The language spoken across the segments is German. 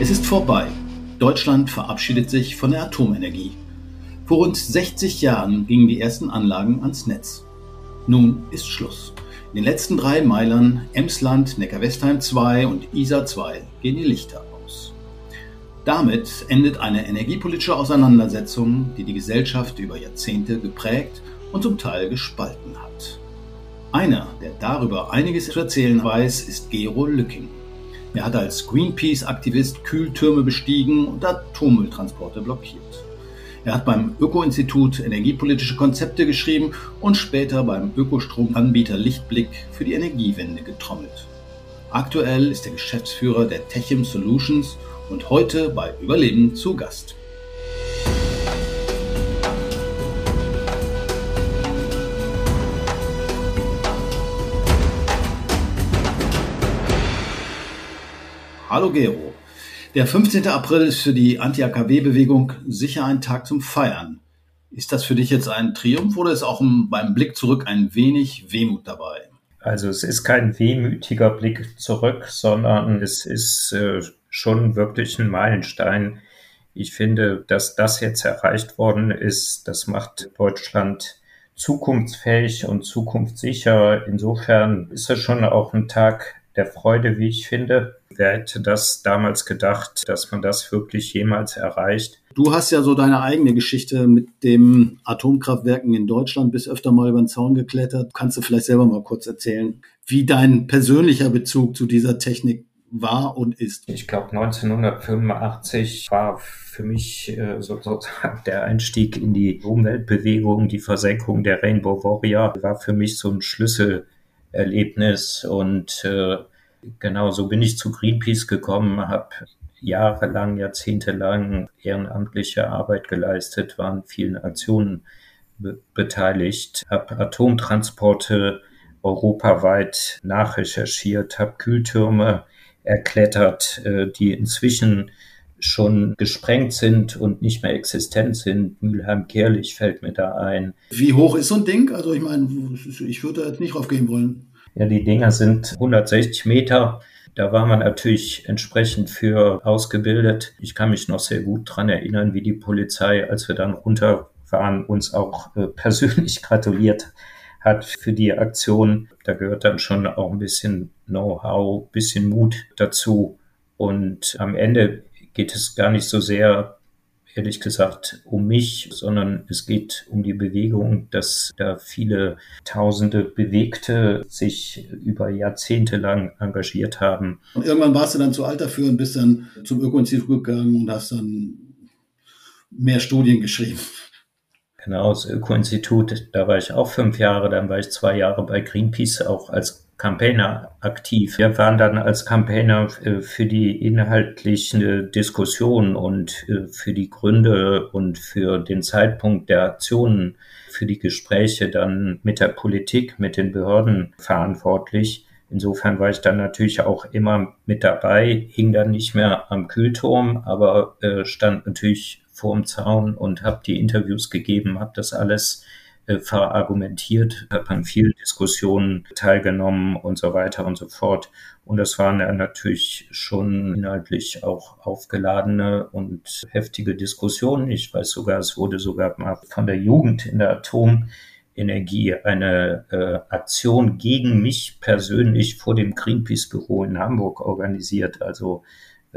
Es ist vorbei. Deutschland verabschiedet sich von der Atomenergie. Vor rund 60 Jahren gingen die ersten Anlagen ans Netz. Nun ist Schluss. In den letzten drei Meilern Emsland, Neckar-Westheim 2 und Isar 2 gehen die Lichter aus. Damit endet eine energiepolitische Auseinandersetzung, die die Gesellschaft über Jahrzehnte geprägt und zum Teil gespalten hat. Einer, der darüber einiges zu erzählen weiß, ist Gero Lücking. Er hat als Greenpeace-Aktivist Kühltürme bestiegen und Atommülltransporte blockiert. Er hat beim Öko-Institut energiepolitische Konzepte geschrieben und später beim Ökostromanbieter Lichtblick für die Energiewende getrommelt. Aktuell ist er Geschäftsführer der Techim Solutions und heute bei Überleben zu Gast. Hallo Gero. Der 15. April ist für die Anti-AKW-Bewegung sicher ein Tag zum Feiern. Ist das für dich jetzt ein Triumph oder ist auch beim Blick zurück ein wenig Wehmut dabei? Also es ist kein wehmütiger Blick zurück, sondern es ist äh, schon wirklich ein Meilenstein. Ich finde, dass das jetzt erreicht worden ist, das macht Deutschland zukunftsfähig und zukunftssicher. Insofern ist es schon auch ein Tag der Freude, wie ich finde. Wer hätte das damals gedacht, dass man das wirklich jemals erreicht? Du hast ja so deine eigene Geschichte mit dem Atomkraftwerken in Deutschland, bist öfter mal über den Zaun geklettert. Kannst du vielleicht selber mal kurz erzählen, wie dein persönlicher Bezug zu dieser Technik war und ist? Ich glaube, 1985 war für mich äh, sozusagen der Einstieg in die Umweltbewegung, die Versenkung der Rainbow Warrior, war für mich so ein Schlüsselerlebnis und äh, Genau, so bin ich zu Greenpeace gekommen, habe jahrelang, jahrzehntelang ehrenamtliche Arbeit geleistet, war an vielen Aktionen be beteiligt, habe Atomtransporte europaweit nachrecherchiert, habe Kühltürme erklettert, äh, die inzwischen schon gesprengt sind und nicht mehr existent sind. Mülheim-Kerlich fällt mir da ein. Wie hoch ist so ein Ding? Also ich meine, ich würde da jetzt nicht drauf gehen wollen. Ja, die Dinger sind 160 Meter. Da war man natürlich entsprechend für ausgebildet. Ich kann mich noch sehr gut dran erinnern, wie die Polizei, als wir dann runter waren, uns auch äh, persönlich gratuliert hat für die Aktion. Da gehört dann schon auch ein bisschen Know-how, bisschen Mut dazu. Und am Ende geht es gar nicht so sehr ehrlich gesagt um mich, sondern es geht um die Bewegung, dass da viele tausende Bewegte sich über Jahrzehnte lang engagiert haben. Und irgendwann warst du dann zu alt dafür und bist dann zum Öko-Institut gegangen und hast dann mehr Studien geschrieben. Genau, das Öko-Institut, da war ich auch fünf Jahre, dann war ich zwei Jahre bei Greenpeace auch als Campaigner aktiv. Wir waren dann als Campaigner äh, für die inhaltliche Diskussion und äh, für die Gründe und für den Zeitpunkt der Aktionen, für die Gespräche dann mit der Politik, mit den Behörden verantwortlich. Insofern war ich dann natürlich auch immer mit dabei, hing dann nicht mehr am Kühlturm, aber äh, stand natürlich vor dem Zaun und habe die Interviews gegeben, habe das alles äh, verargumentiert, habe an vielen Diskussionen teilgenommen und so weiter und so fort. Und das waren ja natürlich schon inhaltlich auch aufgeladene und heftige Diskussionen. Ich weiß sogar, es wurde sogar mal von der Jugend in der Atomenergie eine äh, Aktion gegen mich persönlich vor dem Greenpeace-Büro in Hamburg organisiert. Also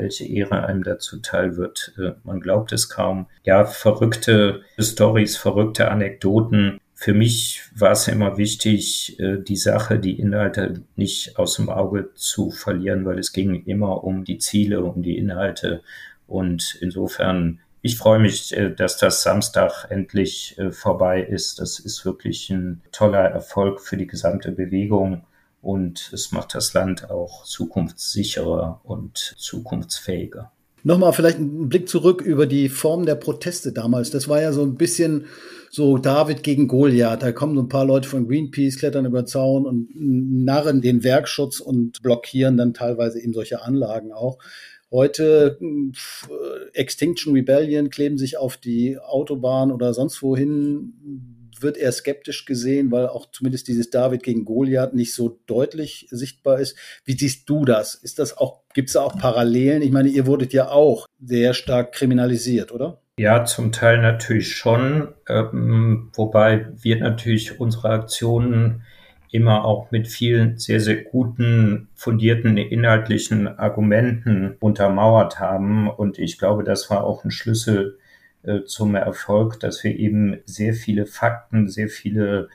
welche Ehre einem dazu teil wird. Äh, man glaubt es kaum. Ja, verrückte Stories, verrückte Anekdoten. Für mich war es immer wichtig, äh, die Sache, die Inhalte nicht aus dem Auge zu verlieren, weil es ging immer um die Ziele, um die Inhalte. Und insofern, ich freue mich, äh, dass das Samstag endlich vorbei ist. Das ist wirklich ein toller Erfolg für die gesamte Bewegung und es macht das Land auch zukunftssicherer und zukunftsfähiger. Nochmal vielleicht einen Blick zurück über die Form der Proteste damals. Das war ja so ein bisschen so David gegen Goliath. Da kommen so ein paar Leute von Greenpeace, klettern über Zaun und narren den Werkschutz und blockieren dann teilweise eben solche Anlagen auch. Heute Extinction Rebellion kleben sich auf die Autobahn oder sonst wohin wird eher skeptisch gesehen, weil auch zumindest dieses David gegen Goliath nicht so deutlich sichtbar ist. Wie siehst du das? Ist das auch, gibt es da auch Parallelen? Ich meine, ihr wurdet ja auch sehr stark kriminalisiert, oder? Ja, zum Teil natürlich schon, ähm, wobei wir natürlich unsere Aktionen immer auch mit vielen sehr, sehr guten, fundierten inhaltlichen Argumenten untermauert haben. Und ich glaube, das war auch ein Schlüssel äh, zum Erfolg, dass wir eben sehr viele Fakten, sehr viele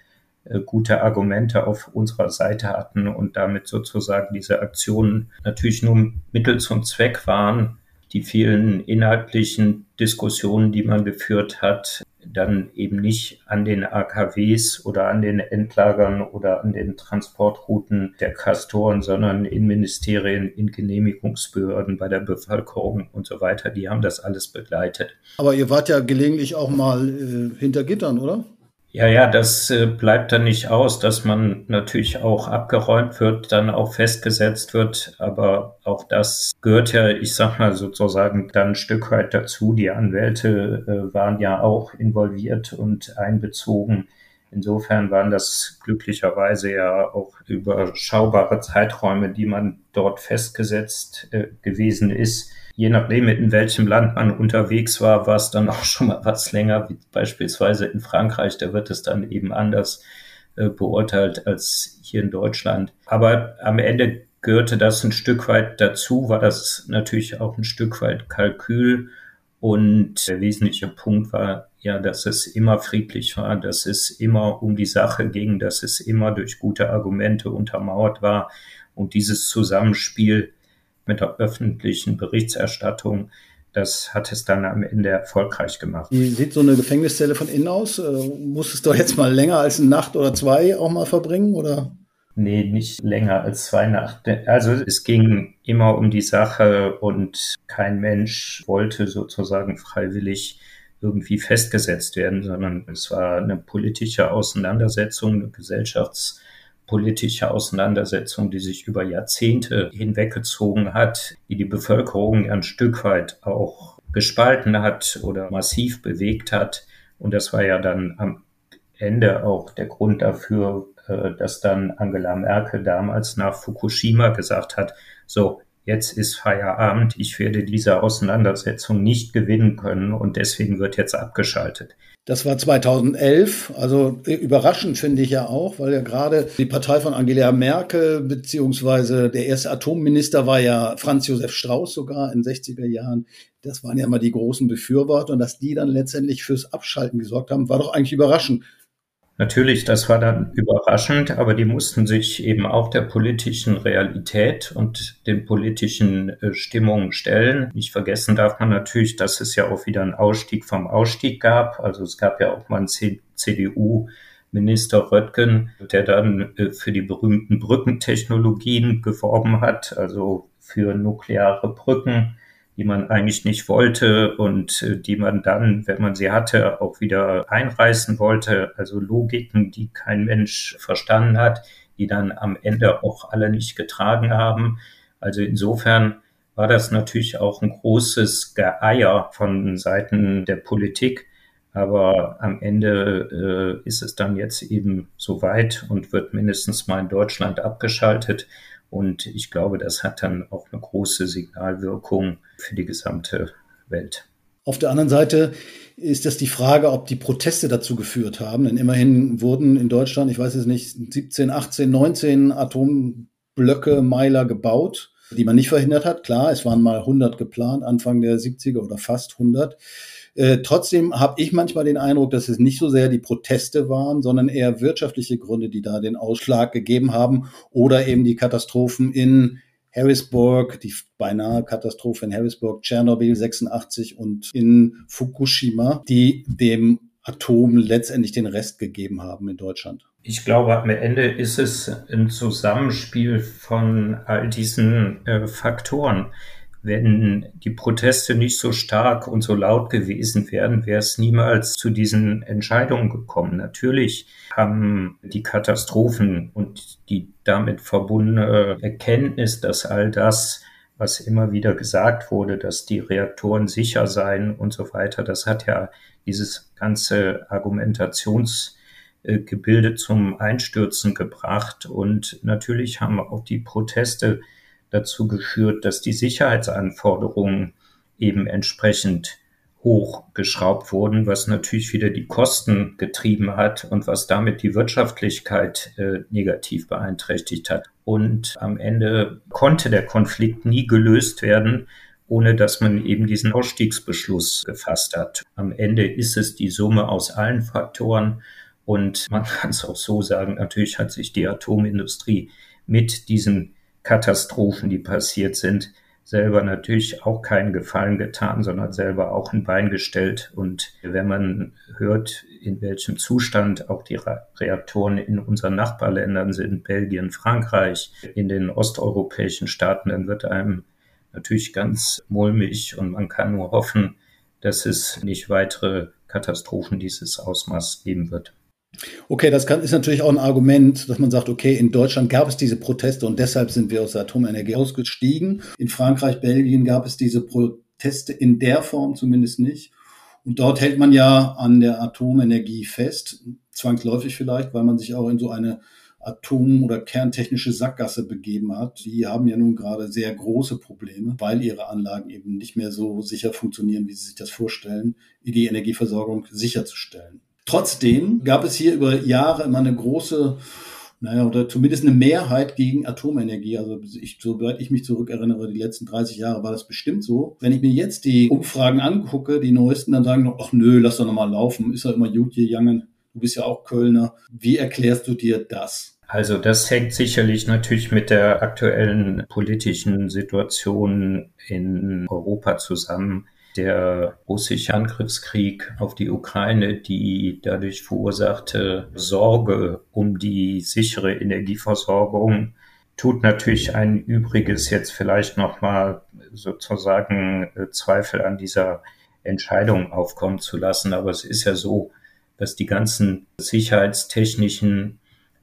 äh, gute Argumente auf unserer Seite hatten und damit sozusagen diese Aktionen natürlich nur Mittel zum Zweck waren, die vielen inhaltlichen Diskussionen, die man geführt hat, dann eben nicht an den AKWs oder an den Endlagern oder an den Transportrouten der Kastoren, sondern in Ministerien, in Genehmigungsbehörden, bei der Bevölkerung und so weiter. Die haben das alles begleitet. Aber ihr wart ja gelegentlich auch mal äh, hinter Gittern, oder? Ja, ja, das äh, bleibt dann nicht aus, dass man natürlich auch abgeräumt wird, dann auch festgesetzt wird. Aber auch das gehört ja, ich sag mal sozusagen, dann ein Stück weit dazu. Die Anwälte äh, waren ja auch involviert und einbezogen. Insofern waren das glücklicherweise ja auch überschaubare Zeiträume, die man dort festgesetzt äh, gewesen ist je nachdem, in welchem Land man unterwegs war, war es dann auch schon mal was länger, wie beispielsweise in Frankreich, da wird es dann eben anders äh, beurteilt als hier in Deutschland. Aber am Ende gehörte das ein Stück weit dazu, war das natürlich auch ein Stück weit Kalkül. Und der wesentliche Punkt war ja, dass es immer friedlich war, dass es immer um die Sache ging, dass es immer durch gute Argumente untermauert war. Und dieses Zusammenspiel mit der öffentlichen Berichterstattung. Das hat es dann am Ende erfolgreich gemacht. Wie sieht so eine Gefängniszelle von innen aus? Äh, muss es doch jetzt mal länger als eine Nacht oder zwei auch mal verbringen, oder? Nee, nicht länger als zwei Nächte. Also es ging immer um die Sache und kein Mensch wollte sozusagen freiwillig irgendwie festgesetzt werden, sondern es war eine politische Auseinandersetzung, eine Gesellschafts- politische Auseinandersetzung, die sich über Jahrzehnte hinweggezogen hat, die die Bevölkerung ein Stück weit auch gespalten hat oder massiv bewegt hat. Und das war ja dann am Ende auch der Grund dafür, äh, dass dann Angela Merkel damals nach Fukushima gesagt hat, so, jetzt ist Feierabend, ich werde diese Auseinandersetzung nicht gewinnen können und deswegen wird jetzt abgeschaltet. Das war 2011, also überraschend finde ich ja auch, weil ja gerade die Partei von Angela Merkel beziehungsweise der erste Atomminister war ja Franz Josef Strauß sogar in 60er Jahren. Das waren ja immer die großen Befürworter und dass die dann letztendlich fürs Abschalten gesorgt haben, war doch eigentlich überraschend. Natürlich, das war dann überraschend, aber die mussten sich eben auch der politischen Realität und den politischen äh, Stimmungen stellen. Nicht vergessen darf man natürlich, dass es ja auch wieder einen Ausstieg vom Ausstieg gab. Also es gab ja auch mal einen CDU Minister Röttgen, der dann äh, für die berühmten Brückentechnologien geworben hat, also für nukleare Brücken die man eigentlich nicht wollte und äh, die man dann, wenn man sie hatte, auch wieder einreißen wollte. Also Logiken, die kein Mensch verstanden hat, die dann am Ende auch alle nicht getragen haben. Also insofern war das natürlich auch ein großes Geeier von Seiten der Politik. Aber am Ende äh, ist es dann jetzt eben soweit und wird mindestens mal in Deutschland abgeschaltet. Und ich glaube, das hat dann auch eine große Signalwirkung für die gesamte Welt. Auf der anderen Seite ist das die Frage, ob die Proteste dazu geführt haben. Denn immerhin wurden in Deutschland, ich weiß es nicht, 17, 18, 19 Atomblöcke Meiler gebaut, die man nicht verhindert hat. Klar, es waren mal 100 geplant, Anfang der 70er oder fast 100. Äh, trotzdem habe ich manchmal den Eindruck, dass es nicht so sehr die Proteste waren, sondern eher wirtschaftliche Gründe, die da den Ausschlag gegeben haben oder eben die Katastrophen in Harrisburg, die beinahe Katastrophe in Harrisburg, Tschernobyl 86 und in Fukushima, die dem Atom letztendlich den Rest gegeben haben in Deutschland. Ich glaube, am Ende ist es ein Zusammenspiel von all diesen äh, Faktoren wenn die Proteste nicht so stark und so laut gewesen wären, wäre es niemals zu diesen Entscheidungen gekommen. Natürlich haben die Katastrophen und die damit verbundene Erkenntnis, dass all das, was immer wieder gesagt wurde, dass die Reaktoren sicher seien und so weiter, das hat ja dieses ganze Argumentations äh, Gebilde zum Einstürzen gebracht. Und natürlich haben auch die Proteste dazu geführt, dass die Sicherheitsanforderungen eben entsprechend hochgeschraubt wurden, was natürlich wieder die Kosten getrieben hat und was damit die Wirtschaftlichkeit äh, negativ beeinträchtigt hat. Und am Ende konnte der Konflikt nie gelöst werden, ohne dass man eben diesen Ausstiegsbeschluss gefasst hat. Am Ende ist es die Summe aus allen Faktoren und man kann es auch so sagen, natürlich hat sich die Atomindustrie mit diesen Katastrophen, die passiert sind, selber natürlich auch keinen Gefallen getan, sondern selber auch ein Bein gestellt. Und wenn man hört, in welchem Zustand auch die Reaktoren in unseren Nachbarländern sind, Belgien, Frankreich, in den osteuropäischen Staaten, dann wird einem natürlich ganz mulmig und man kann nur hoffen, dass es nicht weitere Katastrophen dieses Ausmaß geben wird. Okay, das kann, ist natürlich auch ein Argument, dass man sagt, okay, in Deutschland gab es diese Proteste und deshalb sind wir aus der Atomenergie ausgestiegen. In Frankreich, Belgien gab es diese Proteste in der Form zumindest nicht. Und dort hält man ja an der Atomenergie fest, zwangsläufig vielleicht, weil man sich auch in so eine Atom- oder kerntechnische Sackgasse begeben hat. Die haben ja nun gerade sehr große Probleme, weil ihre Anlagen eben nicht mehr so sicher funktionieren, wie sie sich das vorstellen, die Energieversorgung sicherzustellen. Trotzdem gab es hier über Jahre immer eine große, naja, oder zumindest eine Mehrheit gegen Atomenergie. Also ich, soweit ich mich zurückerinnere, die letzten 30 Jahre war das bestimmt so. Wenn ich mir jetzt die Umfragen angucke, die neuesten, dann sagen noch, ach nö, lass doch nochmal laufen, ist ja immer gut hier, Jangen. Du bist ja auch Kölner. Wie erklärst du dir das? Also das hängt sicherlich natürlich mit der aktuellen politischen Situation in Europa zusammen der russische Angriffskrieg auf die Ukraine, die dadurch verursachte Sorge um die sichere Energieversorgung, tut natürlich ein Übriges jetzt vielleicht nochmal sozusagen äh, Zweifel an dieser Entscheidung aufkommen zu lassen. Aber es ist ja so, dass die ganzen sicherheitstechnischen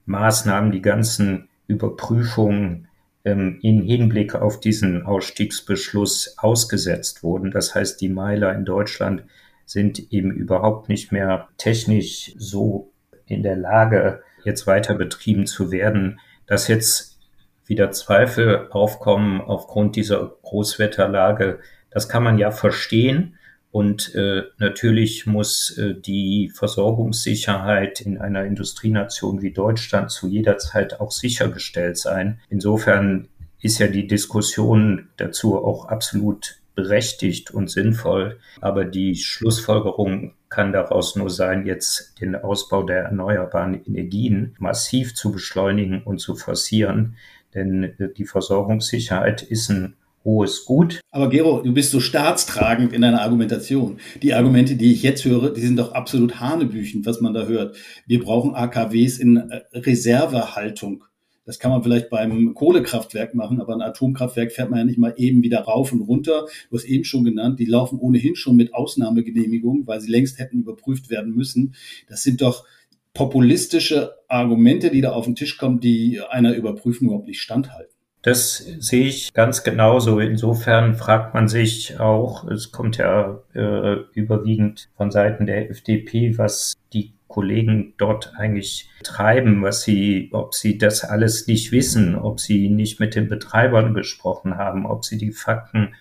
Maßnahmen, die ganzen Überprüfungen ähm, in Hinblick auf diesen Ausstiegsbeschluss ausgesetzt wurden. Das heißt, die Meiler in Deutschland sind eben überhaupt nicht mehr technisch so in der Lage, jetzt weiter betrieben zu werden, dass jetzt wieder Zweifel aufkommen aufgrund dieser Großwetterlage. Das kann man ja verstehen. Und äh, natürlich muss äh, die Versorgungssicherheit in einer Industrienation wie Deutschland zu jeder Zeit auch sichergestellt sein. Insofern ist ja die Diskussion dazu auch absolut berechtigt und sinnvoll. Aber die Schlussfolgerung kann daraus nur sein, jetzt den Ausbau der erneuerbaren Energien massiv zu beschleunigen und zu forcieren. Denn äh, die Versorgungssicherheit ist ein hohes Gut. Aber Gero, du bist so staatstragend in deiner Argumentation. Die Argumente, die ich jetzt höre, die sind doch absolut hanebüchend, was man da hört. Wir brauchen AKWs in äh, Reservehaltung. Das kann man vielleicht beim Kohlekraftwerk machen, aber ein Atomkraftwerk fährt man ja nicht mal eben wieder rauf und runter. Du hast eben schon genannt, die laufen ohnehin schon mit Ausnahmegenehmigung, weil sie längst hätten überprüft werden müssen. Das sind doch populistische Argumente, die da auf den Tisch kommen, die einer Überprüfung überhaupt nicht standhalten. Das sehe ich ganz genauso. Insofern fragt man sich auch, es kommt ja äh, überwiegend von Seiten der FDP, was die Kollegen dort eigentlich treiben, was sie, ob sie das alles nicht wissen, ob sie nicht mit den Betreibern gesprochen haben, ob sie die Fakten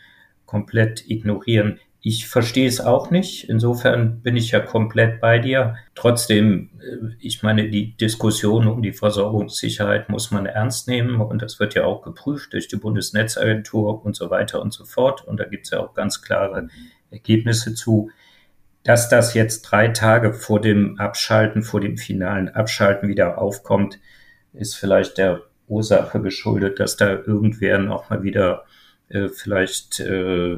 komplett ignorieren. Ich verstehe es auch nicht. Insofern bin ich ja komplett bei dir. Trotzdem, äh, ich meine, die Diskussion um die Versorgungssicherheit muss man ernst nehmen und das wird ja auch geprüft durch die Bundesnetzagentur und so weiter und so fort. Und da gibt es ja auch ganz klare Ergebnisse zu. Dass das jetzt drei Tage vor dem Abschalten, vor dem finalen Abschalten wieder aufkommt, ist vielleicht der Ursache geschuldet, dass da irgendwer noch mal wieder äh, vielleicht äh,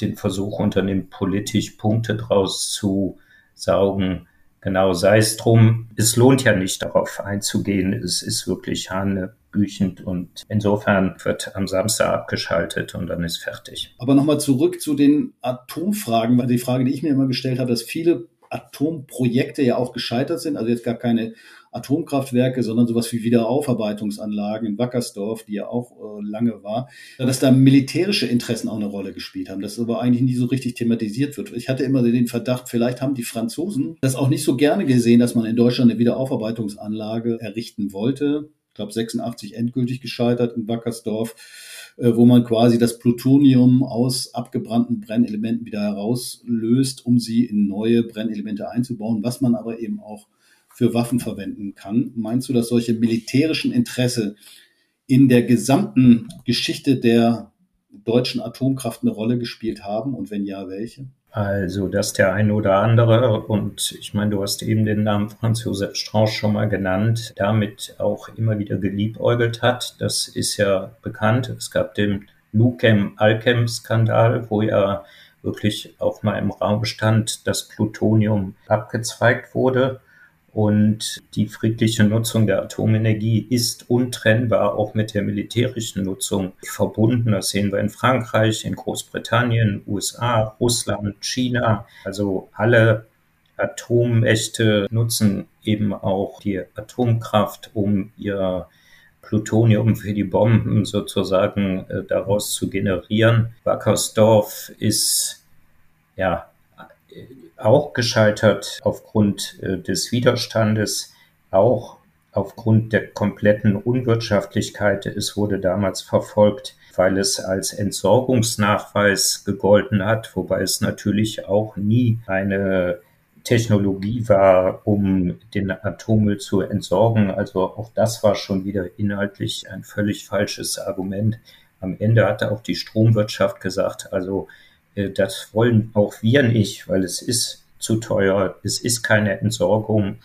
den Versuch unternimmt, politisch Punkte draus zu saugen. Genau, sei es drum. Es lohnt ja nicht darauf einzugehen. Es ist wirklich hanebüchend und insofern wird am Samstag abgeschaltet und dann ist fertig. Aber nochmal zurück zu den Atomfragen, weil die Frage, die ich mir immer gestellt habe, dass viele Atomprojekte ja auch gescheitert sind. Also jetzt gar keine Atomkraftwerke, sondern sowas wie Wiederaufarbeitungsanlagen in Wackersdorf, die ja auch äh, lange war, dass da militärische Interessen auch eine Rolle gespielt haben, das aber eigentlich nie so richtig thematisiert wird. Ich hatte immer den Verdacht, vielleicht haben die Franzosen das auch nicht so gerne gesehen, dass man in Deutschland eine Wiederaufarbeitungsanlage errichten wollte. Ich glaube 86 endgültig gescheitert in Wackersdorf wo man quasi das Plutonium aus abgebrannten Brennelementen wieder herauslöst, um sie in neue Brennelemente einzubauen, was man aber eben auch für Waffen verwenden kann. Meinst du, dass solche militärischen Interesse in der gesamten Geschichte der deutschen Atomkraft eine Rolle gespielt haben und wenn ja, welche? Also, dass der eine oder andere, und ich meine, du hast eben den Namen Franz Josef Strauß schon mal genannt, damit auch immer wieder geliebäugelt hat, das ist ja bekannt. Es gab den Lukem-Alchem-Skandal, wo ja wirklich auch mal im Raum stand, dass Plutonium abgezweigt wurde. Und die friedliche Nutzung der Atomenergie ist untrennbar auch mit der militärischen Nutzung verbunden. Das sehen wir in Frankreich, in Großbritannien, USA, Russland, China. Also alle Atommächte nutzen eben auch die Atomkraft, um ihr Plutonium für die Bomben sozusagen äh, daraus zu generieren. Wackersdorf ist ja auch gescheitert aufgrund äh, des Widerstandes, auch aufgrund der kompletten Unwirtschaftlichkeit. Es wurde damals verfolgt, weil es als Entsorgungsnachweis gegolten hat, wobei es natürlich auch nie eine Technologie war, um den Atommüll zu entsorgen. Also auch das war schon wieder inhaltlich ein völlig falsches Argument. Am Ende hatte auch die Stromwirtschaft gesagt, also das wollen auch wir nicht, weil es ist zu teuer, es ist keine Entsorgung.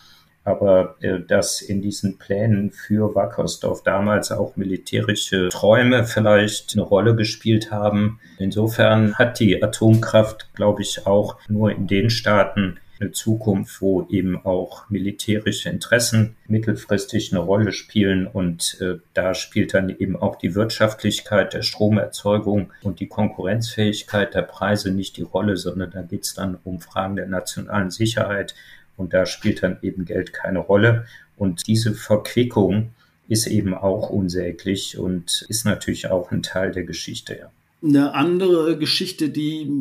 Aber äh, dass in diesen Plänen für Wackersdorf damals auch militärische Träume vielleicht eine Rolle gespielt haben. Insofern hat die Atomkraft, glaube ich, auch nur in den Staaten eine Zukunft, wo eben auch militärische Interessen mittelfristig eine Rolle spielen. Und äh, da spielt dann eben auch die Wirtschaftlichkeit der Stromerzeugung und die Konkurrenzfähigkeit der Preise nicht die Rolle, sondern da geht es dann um Fragen der nationalen Sicherheit. Und da spielt dann eben Geld keine Rolle. Und diese Verquickung ist eben auch unsäglich und ist natürlich auch ein Teil der Geschichte. Ja. Eine andere Geschichte, die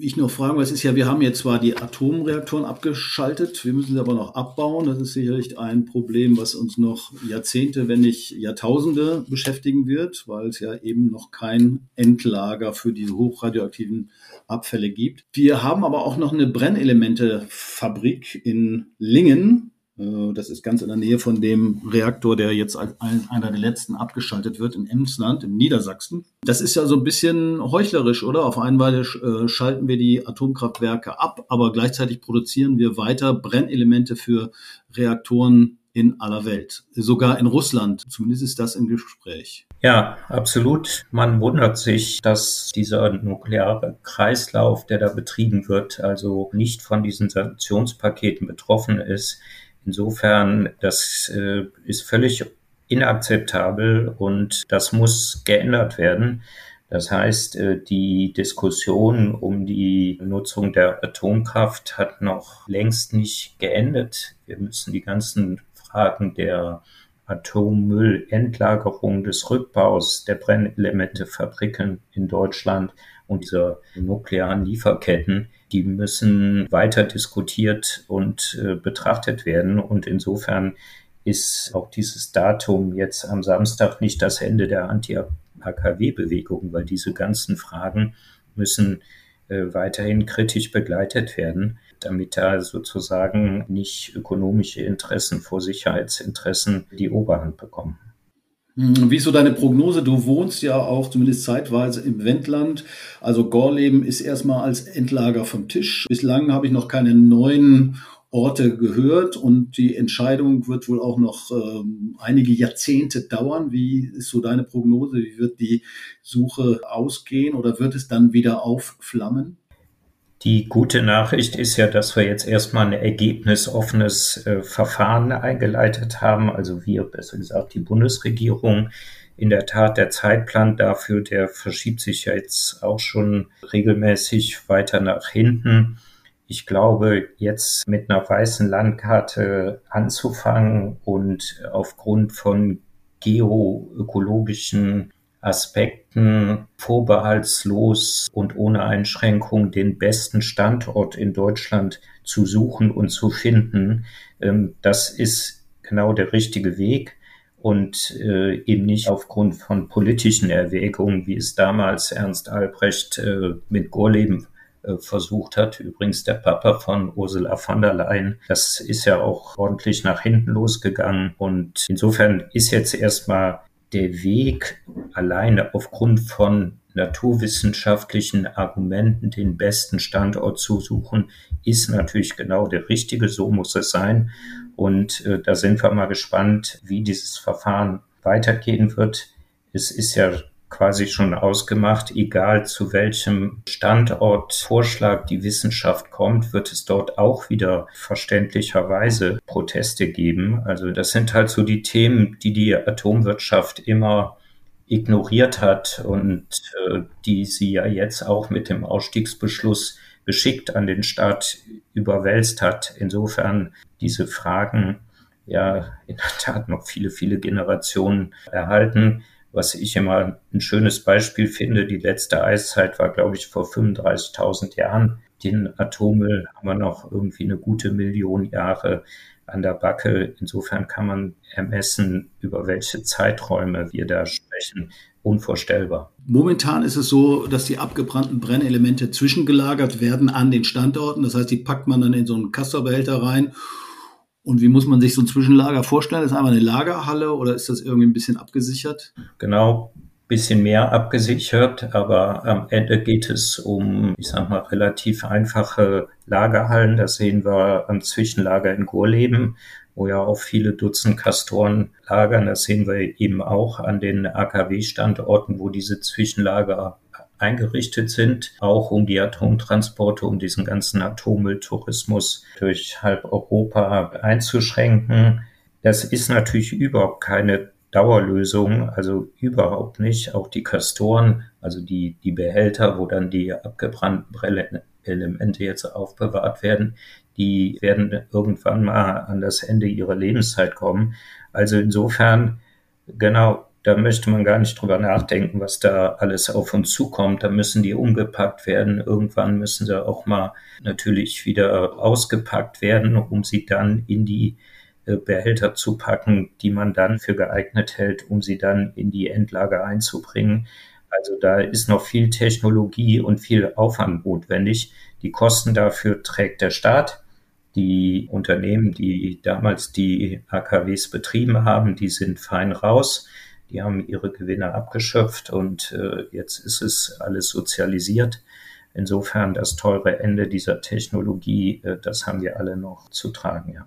ich noch fragen muss, ist ja, wir haben jetzt zwar die Atomreaktoren abgeschaltet, wir müssen sie aber noch abbauen. Das ist sicherlich ein Problem, was uns noch Jahrzehnte, wenn nicht Jahrtausende beschäftigen wird, weil es ja eben noch kein Endlager für diese hochradioaktiven Abfälle gibt. Wir haben aber auch noch eine Brennelementefabrik in Lingen, das ist ganz in der Nähe von dem Reaktor, der jetzt als einer der letzten abgeschaltet wird in Emsland, in Niedersachsen. Das ist ja so ein bisschen heuchlerisch, oder? Auf einmal äh, schalten wir die Atomkraftwerke ab, aber gleichzeitig produzieren wir weiter Brennelemente für Reaktoren in aller Welt. Sogar in Russland. Zumindest ist das im Gespräch. Ja, absolut. Man wundert sich, dass dieser nukleare Kreislauf, der da betrieben wird, also nicht von diesen Sanktionspaketen betroffen ist. Insofern, das äh, ist völlig inakzeptabel und das muss geändert werden. Das heißt, äh, die Diskussion um die Nutzung der Atomkraft hat noch längst nicht geendet. Wir müssen die ganzen Fragen der Atommüllendlagerung, des Rückbaus der Brennelementefabriken in Deutschland und dieser nuklearen Lieferketten die müssen weiter diskutiert und äh, betrachtet werden. Und insofern ist auch dieses Datum jetzt am Samstag nicht das Ende der Anti-AKW-Bewegung, weil diese ganzen Fragen müssen äh, weiterhin kritisch begleitet werden, damit da sozusagen nicht ökonomische Interessen vor Sicherheitsinteressen die Oberhand bekommen. Hm, wie ist so deine Prognose? Du wohnst ja auch zumindest zeitweise im Wendland. Also Gorleben ist erstmal als Endlager vom Tisch. Bislang habe ich noch keine neuen Orte gehört und die Entscheidung wird wohl auch noch ähm, einige Jahrzehnte dauern. Wie ist so deine Prognose? Wie wird die Suche ausgehen oder wird es dann wieder aufflammen? Die gute Nachricht ist ja, dass wir jetzt erstmal ein ergebnisoffenes äh, Verfahren eingeleitet haben. Also wir, besser gesagt die Bundesregierung. In der Tat, der Zeitplan dafür, der verschiebt sich ja jetzt auch schon regelmäßig weiter nach hinten. ich glaube, jetzt mit einer weißen Landkarte anzufangen und aufgrund von geoökologischen Aspekten vorbehaltslos und ohne Einschränkung den besten Standort in Deutschland zu suchen und zu finden, ähm, das ist genau der richtige Weg und äh, eben nicht aufgrund von politischen Erwägungen, wie es damals Ernst Albrecht äh, mit Gorleben äh, versucht hat. Übrigens der Papa von Ursula von der Leyen. Das ist ja auch ordentlich nach hinten losgegangen. Und insofern ist jetzt erstmal der Weg alleine aufgrund von naturwissenschaftlichen Argumenten den besten Standort zu suchen, ist natürlich genau der richtige. So muss es sein. Und äh, da sind wir mal gespannt, wie dieses Verfahren weitergehen wird. Es ist ja quasi schon ausgemacht, egal zu welchem Standortvorschlag die Wissenschaft kommt, wird es dort auch wieder verständlicherweise Proteste geben. Also das sind halt so die Themen, die die Atomwirtschaft immer ignoriert hat und äh, die sie ja jetzt auch mit dem Ausstiegsbeschluss geschickt an den Staat überwälzt hat. Insofern diese Fragen ja in der Tat noch viele, viele Generationen erhalten. Was ich immer ein schönes Beispiel finde, die letzte Eiszeit war, glaube ich, vor 35.000 Jahren. Den Atommüll haben wir noch irgendwie eine gute Million Jahre an der Backe. Insofern kann man ermessen, über welche Zeiträume wir da sprechen. Unvorstellbar. Momentan ist es so, dass die abgebrannten Brennelemente zwischengelagert werden an den Standorten. Das heißt, die packt man dann in so einen Castor-Behälter rein und wie muss man sich so ein Zwischenlager vorstellen? Ist einfach eine Lagerhalle oder ist das irgendwie ein bisschen abgesichert? Genau, bisschen mehr abgesichert, aber am Ende geht es um, ich sag mal, relativ einfache Lagerhallen. Das sehen wir am Zwischenlager in Gorleben, wo ja auch viele Dutzend Kastoren lagern. Das sehen wir eben auch an den AKW-Standorten, wo diese Zwischenlager eingerichtet sind, auch um die Atomtransporte, um diesen ganzen Atommülltourismus durch halb Europa einzuschränken. Das ist natürlich überhaupt keine Dauerlösung, also überhaupt nicht. Auch die Kastoren, also die, die Behälter, wo dann die abgebrannten Elemente jetzt aufbewahrt werden, die werden irgendwann mal an das Ende ihrer Lebenszeit kommen. Also insofern, genau, da möchte man gar nicht drüber nachdenken, was da alles auf uns zukommt. Da müssen die umgepackt werden. Irgendwann müssen sie auch mal natürlich wieder ausgepackt werden, um sie dann in die äh, Behälter zu packen, die man dann für geeignet hält, um sie dann in die Endlager einzubringen. Also da ist noch viel Technologie und viel Aufwand notwendig. Die Kosten dafür trägt der Staat. Die Unternehmen, die damals die AKWs betrieben haben, die sind fein raus. Die haben ihre Gewinne abgeschöpft und äh, jetzt ist es alles sozialisiert. Insofern das teure Ende dieser Technologie, äh, das haben wir alle noch zu tragen, ja.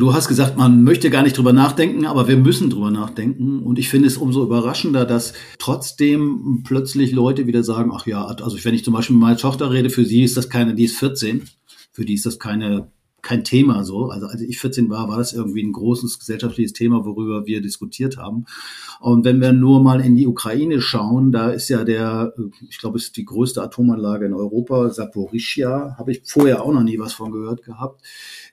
Du hast gesagt, man möchte gar nicht drüber nachdenken, aber wir müssen drüber nachdenken. Und ich finde es umso überraschender, dass trotzdem plötzlich Leute wieder sagen, ach ja, also wenn ich zum Beispiel mit meiner Tochter rede, für sie ist das keine, die ist 14, für die ist das keine kein Thema so. Also als ich 14 war, war das irgendwie ein großes gesellschaftliches Thema, worüber wir diskutiert haben. Und wenn wir nur mal in die Ukraine schauen, da ist ja der, ich glaube, es ist die größte Atomanlage in Europa, Saporischia, habe ich vorher auch noch nie was von gehört gehabt.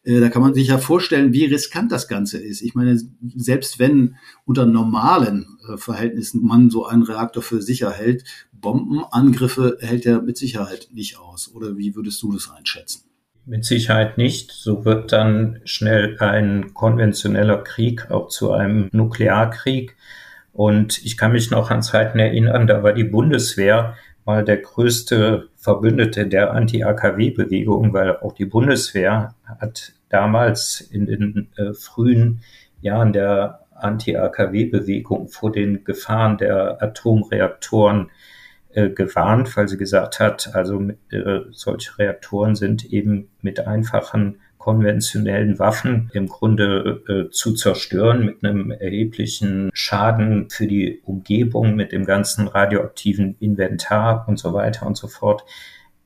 Äh, da kann man sich ja vorstellen, wie riskant das Ganze ist. Ich meine, selbst wenn unter normalen äh, Verhältnissen man so einen Reaktor für sicher hält, Bombenangriffe hält er mit Sicherheit nicht aus. Oder wie würdest du das einschätzen? Mit Sicherheit nicht. So wird dann schnell ein konventioneller Krieg auch zu einem Nuklearkrieg. Und ich kann mich noch an Zeiten erinnern, da war die Bundeswehr mal der größte Verbündete der Anti-AKW-Bewegung, weil auch die Bundeswehr hat damals in den äh, frühen Jahren der Anti-AKW-Bewegung vor den Gefahren der Atomreaktoren äh, gewarnt, weil sie gesagt hat, also äh, solche Reaktoren sind eben mit einfachen konventionellen Waffen im Grunde äh, zu zerstören mit einem erheblichen Schaden für die Umgebung, mit dem ganzen radioaktiven Inventar und so weiter und so fort.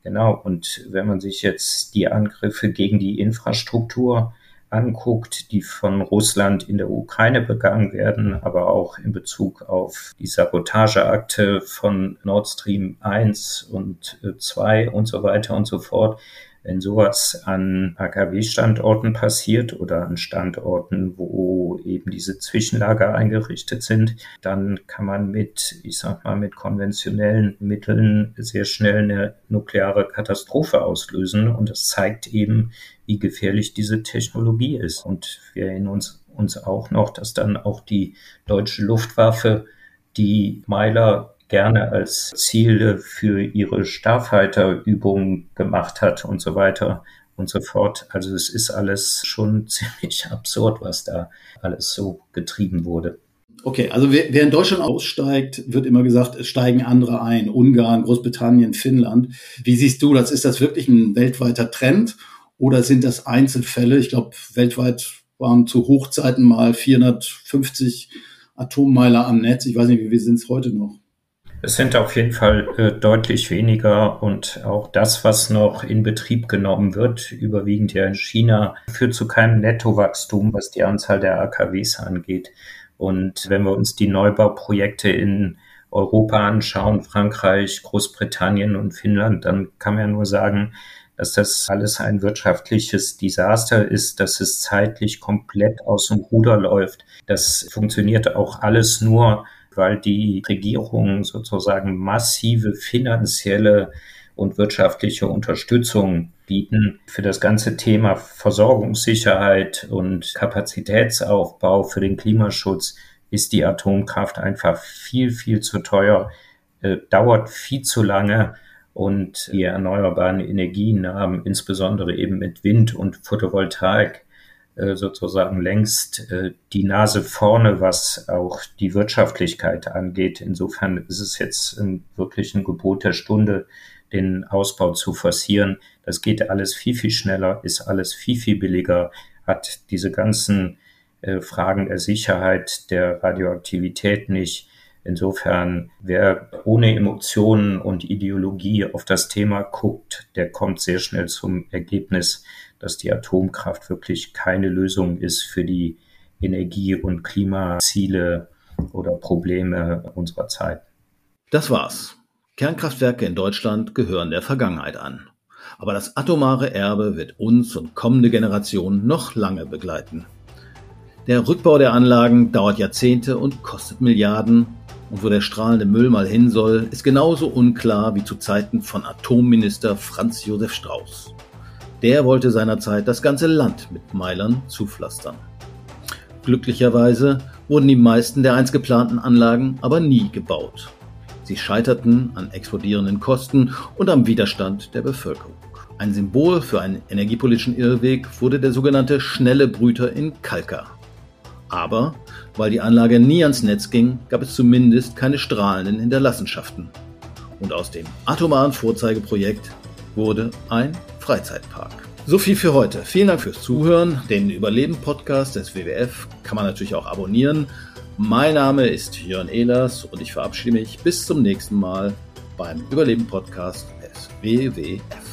Genau. Und wenn man sich jetzt die Angriffe gegen die Infrastruktur anguckt, die von Russland in der Ukraine begangen werden, aber auch in Bezug auf die Sabotageakte von Nord Stream 1 und 2 und so weiter und so fort. Wenn sowas an AKW-Standorten passiert oder an Standorten, wo eben diese Zwischenlager eingerichtet sind, dann kann man mit, ich sag mal, mit konventionellen Mitteln sehr schnell eine nukleare Katastrophe auslösen. Und das zeigt eben, wie gefährlich diese Technologie ist. Und wir erinnern uns, uns auch noch, dass dann auch die deutsche Luftwaffe die Meiler gerne als Ziele für ihre Starfighter-Übungen gemacht hat und so weiter und so fort. Also es ist alles schon ziemlich absurd, was da alles so getrieben wurde. Okay, also wer, wer in Deutschland aussteigt, wird immer gesagt, es steigen andere ein. Ungarn, Großbritannien, Finnland. Wie siehst du das? Ist das wirklich ein weltweiter Trend oder sind das Einzelfälle? Ich glaube, weltweit waren zu Hochzeiten mal 450 Atommeiler am Netz. Ich weiß nicht, wie, wie sind es heute noch? Es sind auf jeden Fall äh, deutlich weniger und auch das, was noch in Betrieb genommen wird, überwiegend ja in China, führt zu keinem Nettowachstum, was die Anzahl der AKWs angeht. Und wenn wir uns die Neubauprojekte in Europa anschauen, Frankreich, Großbritannien und Finnland, dann kann man ja nur sagen, dass das alles ein wirtschaftliches Desaster ist, dass es zeitlich komplett aus dem Ruder läuft. Das funktioniert auch alles nur weil die Regierungen sozusagen massive finanzielle und wirtschaftliche Unterstützung bieten für das ganze Thema Versorgungssicherheit und Kapazitätsaufbau für den Klimaschutz ist die Atomkraft einfach viel, viel zu teuer, äh, dauert viel zu lange und die erneuerbaren Energien haben insbesondere eben mit Wind und Photovoltaik sozusagen längst äh, die Nase vorne, was auch die Wirtschaftlichkeit angeht. Insofern ist es jetzt wirklich ein Gebot der Stunde, den Ausbau zu forcieren. Das geht alles viel, viel schneller, ist alles viel, viel billiger, hat diese ganzen äh, Fragen der Sicherheit, der Radioaktivität nicht. Insofern, wer ohne Emotionen und Ideologie auf das Thema guckt, der kommt sehr schnell zum Ergebnis, dass die Atomkraft wirklich keine Lösung ist für die Energie- und Klimaziele oder Probleme unserer Zeit. Das war's. Kernkraftwerke in Deutschland gehören der Vergangenheit an. Aber das atomare Erbe wird uns und kommende Generationen noch lange begleiten. Der Rückbau der Anlagen dauert Jahrzehnte und kostet Milliarden. Und wo der strahlende Müll mal hin soll, ist genauso unklar wie zu Zeiten von Atomminister Franz Josef Strauß. Der wollte seinerzeit das ganze Land mit Meilern zupflastern. Glücklicherweise wurden die meisten der einst geplanten Anlagen aber nie gebaut. Sie scheiterten an explodierenden Kosten und am Widerstand der Bevölkerung. Ein Symbol für einen energiepolitischen Irrweg wurde der sogenannte schnelle Brüter in Kalka. Aber weil die Anlage nie ans Netz ging, gab es zumindest keine strahlenden Hinterlassenschaften. Und aus dem atomaren Vorzeigeprojekt wurde ein Freizeitpark. So viel für heute. Vielen Dank fürs Zuhören. Den Überleben-Podcast des WWF kann man natürlich auch abonnieren. Mein Name ist Jörn Ehlers und ich verabschiede mich bis zum nächsten Mal beim Überleben-Podcast des WWF.